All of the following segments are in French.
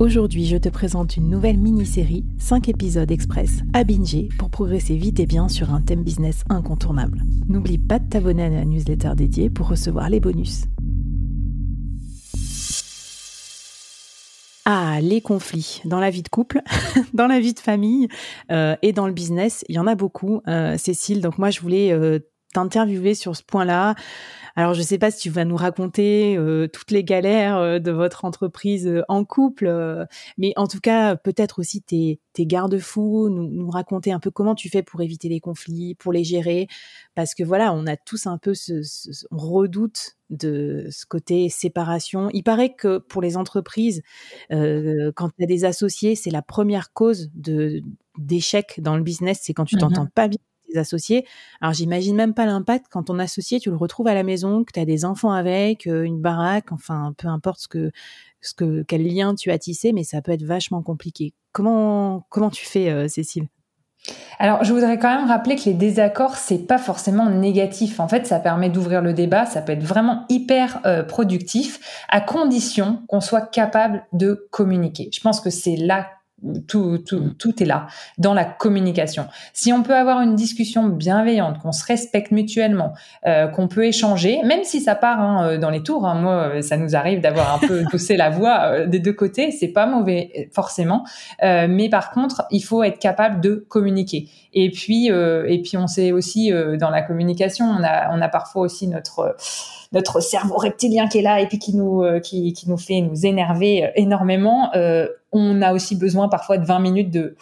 Aujourd'hui, je te présente une nouvelle mini-série, 5 épisodes express à binger pour progresser vite et bien sur un thème business incontournable. N'oublie pas de t'abonner à la newsletter dédiée pour recevoir les bonus. Ah, les conflits dans la vie de couple, dans la vie de famille euh, et dans le business, il y en a beaucoup, euh, Cécile. Donc moi, je voulais euh, t'interviewer sur ce point-là. Alors, je ne sais pas si tu vas nous raconter euh, toutes les galères euh, de votre entreprise euh, en couple, mais en tout cas, peut-être aussi tes, tes garde-fous, nous, nous, raconter un peu comment tu fais pour éviter les conflits, pour les gérer, parce que voilà, on a tous un peu ce, on redoute de ce côté séparation. Il paraît que pour les entreprises, quand tu as des associés, c'est la première cause de d'échec dans le business, c'est quand tu mmh t'entends pas bien associés. Alors j'imagine même pas l'impact quand ton associé, tu le retrouves à la maison, que tu as des enfants avec, euh, une baraque, enfin peu importe ce que, ce que, quel lien tu as tissé, mais ça peut être vachement compliqué. Comment, comment tu fais, euh, Cécile? Alors, je voudrais quand même rappeler que les désaccords, c'est pas forcément négatif. En fait, ça permet d'ouvrir le débat, ça peut être vraiment hyper euh, productif, à condition qu'on soit capable de communiquer. Je pense que c'est là tout, tout, mm. tout, est là dans la communication. Si on peut avoir une discussion bienveillante, qu'on se respecte mutuellement, euh, qu'on peut échanger, même si ça part hein, euh, dans les tours. Hein, moi, ça nous arrive d'avoir un peu poussé la voix euh, des deux côtés. C'est pas mauvais forcément, euh, mais par contre, il faut être capable de communiquer. Et puis, euh, et puis, on sait aussi dans la communication, on a, on a parfois aussi notre notre cerveau reptilien qui est là et puis qui nous qui, qui nous fait nous énerver énormément. On a aussi besoin parfois de 20 minutes de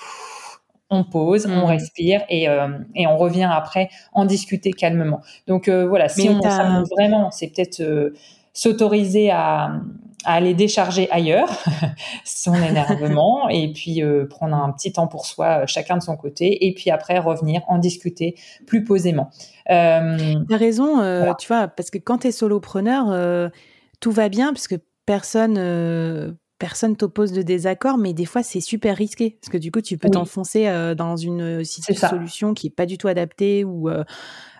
on pose, on mmh. respire et, euh, et, on revient après en discuter calmement. Donc euh, voilà, si on s'amuse vraiment, c'est peut-être euh, s'autoriser à, à, aller décharger ailleurs son énervement et puis prendre un petit temps pour soi, chacun de son côté, et puis après revenir en discuter plus posément. T'as raison, tu vois, parce que quand tu es solopreneur, tout va bien parce que personne personne t'oppose de désaccord, mais des fois c'est super risqué parce que du coup tu peux t'enfoncer euh, dans une euh, solution qui est pas du tout adaptée ou euh,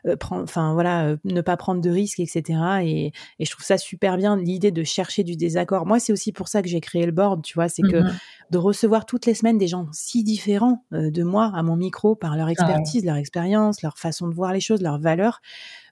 enfin voilà, ne pas prendre de risques, etc. Et, et, je trouve ça super bien l'idée de chercher du désaccord. Moi c'est aussi pour ça que j'ai créé le board, tu vois, c'est que mmh de recevoir toutes les semaines des gens si différents de moi à mon micro par leur expertise, leur expérience, leur façon de voir les choses, leurs valeurs.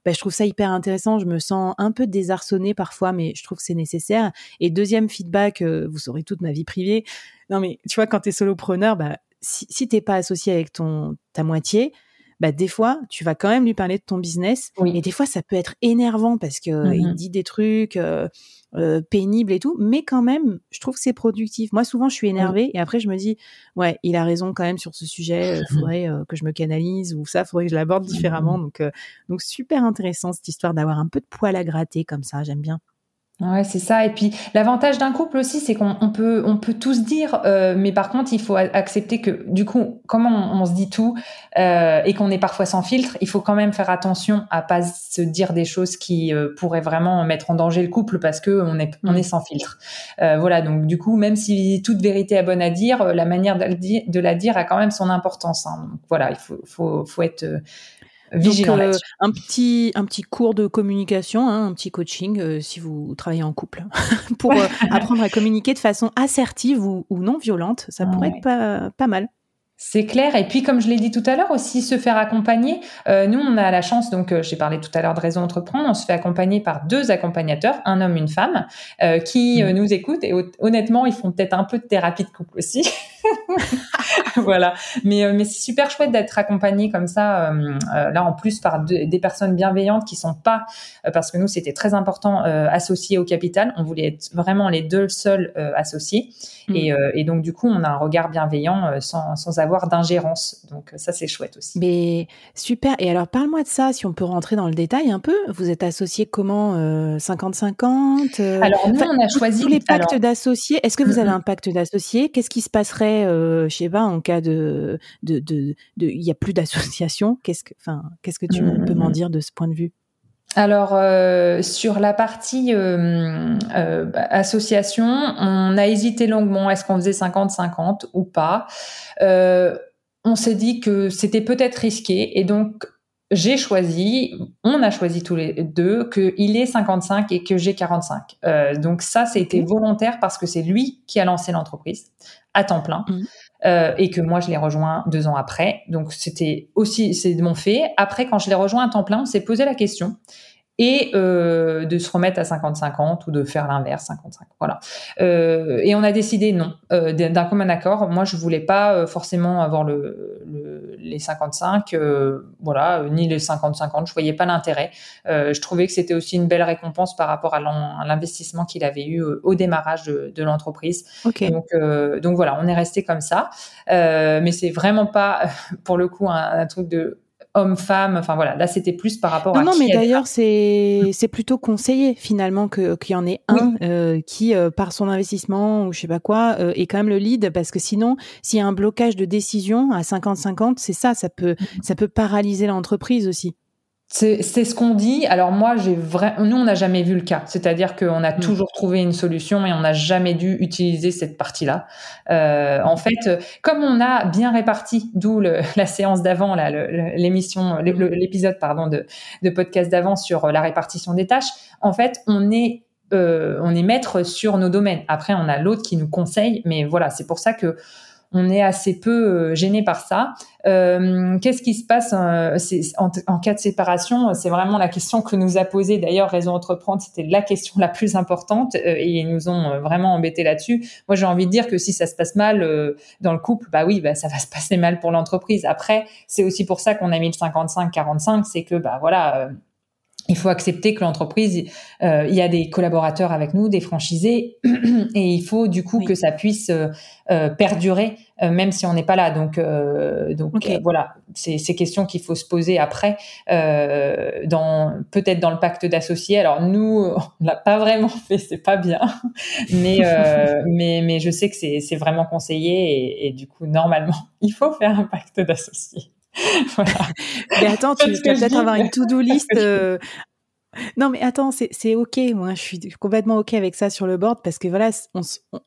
Bah, je trouve ça hyper intéressant. Je me sens un peu désarçonnée parfois, mais je trouve que c'est nécessaire. Et deuxième feedback, euh, vous saurez toute ma vie privée. Non, mais tu vois, quand tu es solopreneur, bah, si, si t'es pas associé avec ton ta moitié, bah, des fois, tu vas quand même lui parler de ton business. Et des fois, ça peut être énervant parce que mmh il dit des trucs euh, euh, pénibles et tout. Mais quand même, je trouve que c'est productif. Moi, souvent, je suis énervée et après, je me dis, ouais, il a raison quand même sur ce sujet. Il faudrait euh, que je me canalise ou ça, faudrait que je l'aborde différemment. Donc, donc, super intéressant cette histoire d'avoir un peu de poil à gratter comme ça. J'aime bien. Ouais, c'est ça. Et puis l'avantage d'un couple aussi, c'est qu'on peut, on peut tous dire, euh, mais par contre, il faut accepter que du coup, comment on, se dit tout euh, et qu'on est parfois sans filtre, il faut quand même faire attention à pas se dire des choses qui euh, pourraient vraiment mettre en danger le couple parce que on est, on est sans filtre. Euh, voilà. Donc du coup, même si toute vérité est bonne à dire, la manière de, de la dire a quand même son importance. Hein. Donc voilà, il faut, faut, faut être donc, euh, un petit un petit cours de communication, hein, un petit coaching euh, si vous travaillez en couple pour euh, apprendre à communiquer de façon assertive ou, non violente, ça pourrait être pas, pas mal. C'est clair. Et puis, comme je l'ai dit tout à l'heure, aussi se faire accompagner. nous, on a la chance, donc j'ai parlé tout à l'heure de Réseau Entreprendre, on se fait accompagner par deux accompagnateurs, un homme, une femme, qui mmh. nous écoutent. Et honnêtement, ils font peut-être un peu de thérapie de couple aussi. voilà. Mais, mais c'est super chouette d'être accompagné comme ça. là, en plus, par des personnes bienveillantes qui sont pas, parce que nous, c'était très important, associés au capital. On voulait être vraiment les deux seuls associés. Mm. Et, et, donc, du coup, on a un regard bienveillant sans, sans avoir d'ingérence. Donc, ça, c'est chouette aussi. Mais super. Et alors, parle-moi de ça, si on peut rentrer dans le détail un peu. Vous êtes associés comment 50-50 Alors, nous, on a choisi. Tous les pactes d'associés, est-ce que vous avez un pacte d'associés? Qu'est-ce qui se passerait, euh, je sais pas, en cas de. Il de, de, il y a plus d'association Qu'est-ce que, enfin, qu'est-ce que tu peux m'en dire de ce point de vue? Alors euh, sur la partie euh, euh, association, on a hésité longuement. Est-ce qu'on faisait 50-50 ou pas? On s'est dit que c'était peut-être risqué et donc j'ai choisi, on a choisi tous les deux, qu'il est 55 et que j'ai 45. Euh, donc ça, c'était volontaire parce que c'est lui qui a lancé l'entreprise à temps plein. Mmh. Euh, et que moi je l'ai rejoint deux ans après. Donc c'était aussi c'est de mon fait. Après quand je l'ai rejoint à temps plein, on s'est posé la question et euh, de se remettre à 50-50 ou de faire l'inverse 55 voilà. Euh, et on a décidé non euh, d'un commun accord. Moi je voulais pas euh, forcément avoir le, le les 55 euh, voilà ni les 50-50 je voyais pas l'intérêt. Je trouvais que c'était aussi une belle récompense par rapport à l'investissement qu'il avait eu au démarrage de, de l'entreprise. Okay. donc donc voilà on est resté comme ça. Mais c'est vraiment pas pour le coup un, un truc de homme-femme. Enfin voilà, là c'était plus par rapport non, à. Non, mais d'ailleurs c'est c'est plutôt conseillé finalement que qu'il y en ait un euh, qui euh, par son investissement ou je sais pas quoi euh, est quand même le lead parce que sinon s'il y a un blocage de décision à 50-50, c'est ça, ça peut mm. ça peut paralyser l'entreprise aussi. C'est ce qu'on dit. Alors moi, j'ai vraiment, nous, on n'a jamais vu le cas. C'est-à-dire qu'on a mm. toujours trouvé une solution et on n'a jamais dû utiliser cette partie-là. Euh, en fait, comme on a bien réparti, d'où la séance d'avant, l'émission, l'épisode, pardon, de, de podcast d'avant sur la répartition des tâches. En fait, on est euh, on est maître sur nos domaines. Après, on a l'autre qui nous conseille, mais voilà, c'est pour ça que on est assez peu euh, gêné par ça. Euh, qu'est-ce qui se passe euh, en, cas de séparation C'est vraiment la question que nous a posée d'ailleurs Réseau Entreprendre. C'était la question la plus importante et ils nous ont vraiment embêté là-dessus. Moi, j'ai envie de dire que si ça se passe mal dans le couple, bah oui, bah, ça va se passer mal pour l'entreprise. Après, c'est aussi pour ça qu'on a mis le 55-45, c'est que bah voilà il faut accepter que l'entreprise, euh, il y a des collaborateurs avec nous, des franchisés, et il faut du coup que ça puisse euh, euh perdurer, euh, même si on n'est pas là. Donc, euh, donc voilà, c'est ces questions qu'il faut se poser après, dans peut-être dans le pacte d'associés. Alors nous, on l'a pas vraiment fait, c'est pas bien, mais mais mais je sais que c'est c'est vraiment conseillé, et, et du coup normalement, il faut faire un pacte d'associés. voilà. Mais attends, tu vas peut-être avoir une to-do list. Euh, non, mais attends, c'est ok. Moi, je suis complètement ok avec ça sur le board parce que voilà, on,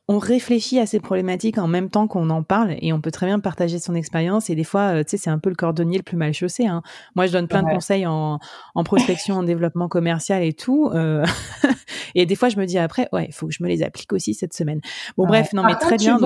on réfléchit à ces problématiques en même temps qu'on en parle et on peut très bien partager son expérience. Et des fois, euh, tu sais, c'est un peu le cordonnier le plus mal chaussé. Hein. Moi, je donne plein de conseils en, en, prospection, en développement commercial et tout. Euh, et des fois, je me dis après, ouais, il faut que je me les applique aussi cette semaine. Bon, bref, non, mais très bien.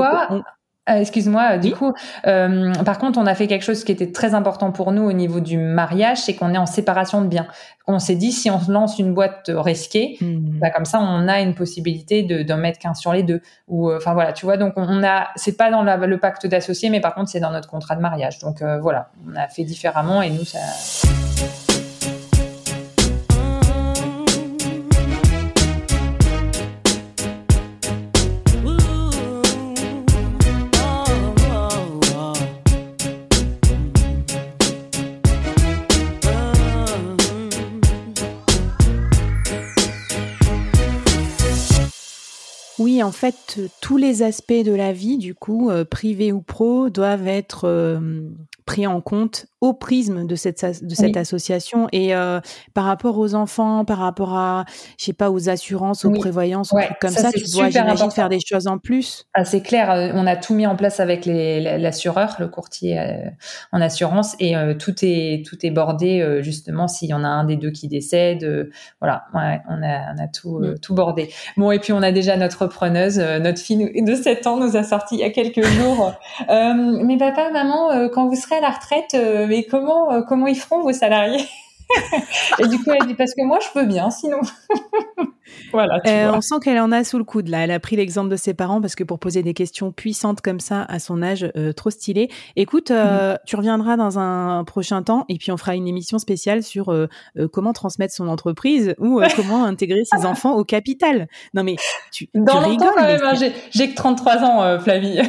Euh, excuse-moi, du coup, euh, par contre, on a fait quelque chose qui était très important pour nous au niveau du mariage, c'est qu'on est en séparation de biens. On s'est dit, si on lance une boîte risquée, mmh. bah, comme ça, on a une possibilité de d'en mettre qu'un sur les deux. Ou, euh, enfin voilà, tu vois. Donc, on a, c'est pas dans le pacte d'associés, mais par contre, c'est dans notre contrat de mariage. Donc voilà, on a fait différemment et nous, ça. Oui, en fait, tous les aspects de la vie, du coup, euh, privé ou pro, doivent être euh, pris en compte au prisme de cette, de cette association et euh, par rapport aux enfants, par rapport à, je sais pas, aux assurances, aux prévoyances, trucs comme ça, tu dois, j'imagine, faire des choses en plus? Ah, c'est clair, euh, on a tout mis en place avec l'assureur, le courtier euh, en assurance et tout est tout est bordé justement s'il y en a un des deux qui décède, voilà, ouais, on a on a tout mm. tout bordé. Bon et puis on a déjà notre preneuse, notre fille de 7 ans nous a sorti il y a quelques jours. mais papa, maman, quand vous serez à la retraite mais comment, euh, comment ils feront vos salariés Et du coup, elle dit parce que moi, je peux bien, sinon. Voilà, euh, on sent qu'elle en a sous le coude là. Elle a pris l'exemple de ses parents parce que pour poser des questions puissantes comme ça à son âge, euh, trop stylé. Écoute, euh, mm. tu reviendras dans un prochain temps et puis on fera une émission spéciale sur comment transmettre son entreprise ou comment intégrer ses enfants au capital. Non mais tu, dans tu rigoles. Hein, j'ai que 33 ans, Flavie.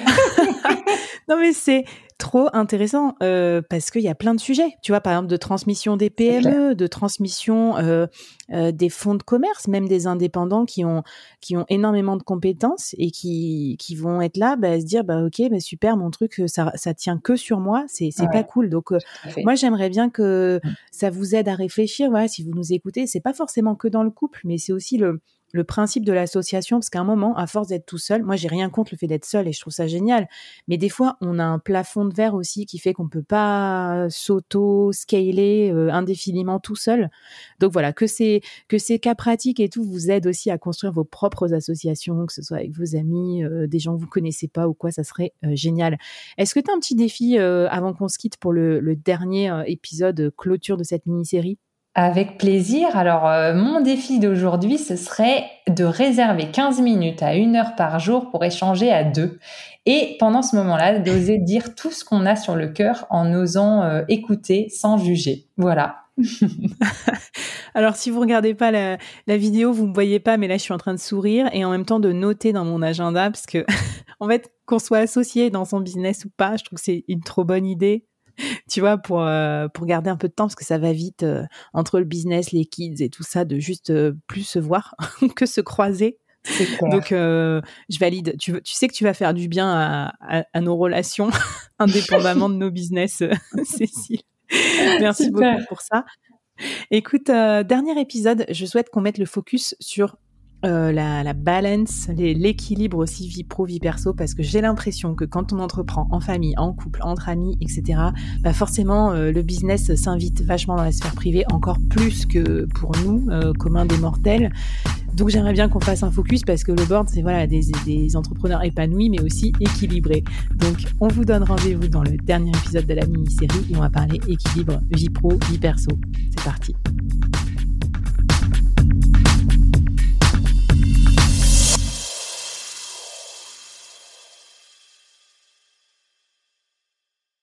non mais c'est trop intéressant euh, parce qu'il y a plein de sujets. Tu vois, par exemple, de transmission des PME, de transmission euh, euh, des fonds de commerce, même des indépendants qui ont qui ont énormément de compétences et qui qui vont être là, bah, se dire bah ok, bah, super, mon truc ça ça tient que sur moi, c'est c'est pas cool. Donc moi j'aimerais bien que mmh. ça vous aide à réfléchir. Voilà, si vous nous écoutez, c'est pas forcément que dans le couple, mais c'est aussi le le principe de l'association, parce qu'à un moment, à force d'être tout seul, moi j'ai rien contre le fait d'être seul et je trouve ça génial, mais des fois on a un plafond de verre aussi qui fait qu'on peut pas s'auto-scaler euh, indéfiniment tout seul. Donc voilà, que ces, que ces cas pratiques et tout vous aident aussi à construire vos propres associations, que ce soit avec vos amis, euh, des gens que vous connaissez pas ou quoi, ça serait euh, génial. Est-ce que tu as un petit défi avant qu'on se quitte pour le, le dernier épisode clôture de cette mini-série? Avec plaisir. Alors, euh, mon défi d'aujourd'hui, ce serait de réserver 15 minutes à une heure par jour pour échanger à deux. Et pendant ce moment-là, d'oser dire tout ce qu'on a sur le cœur en osant euh, écouter sans juger. Voilà. Alors, si vous regardez pas la, la vidéo, vous me voyez pas, mais là, je suis en train de sourire et en même temps de noter dans mon agenda parce que, en fait, qu'on soit associé dans son business ou pas, je trouve que c'est une trop bonne idée tu vois, pour, euh, pour garder un peu de temps, parce que ça va vite euh, entre le business, les kids et tout ça, de juste euh, plus se voir que se croiser. Donc, je valide. Tu, tu, sais que tu vas faire du bien à, à, nos relations, indépendamment de nos business, Cécile. Merci beaucoup pour ça. Écoute, dernier épisode, je souhaite qu'on mette le focus sur euh, la, la, balance, l'équilibre aussi vie pro, vie perso, parce que j'ai l'impression que quand on entreprend en famille, en couple, entre amis, etc., bah forcément euh, le business s'invite vachement dans la sphère privée, encore plus que pour nous, euh, communs des mortels. Donc j'aimerais bien qu'on fasse un focus parce que le board, c'est voilà des, des entrepreneurs épanouis, mais aussi équilibrés. Donc on vous donne rendez-vous dans le dernier épisode de la mini-série et on va parler équilibre vie pro, vie perso. C'est parti.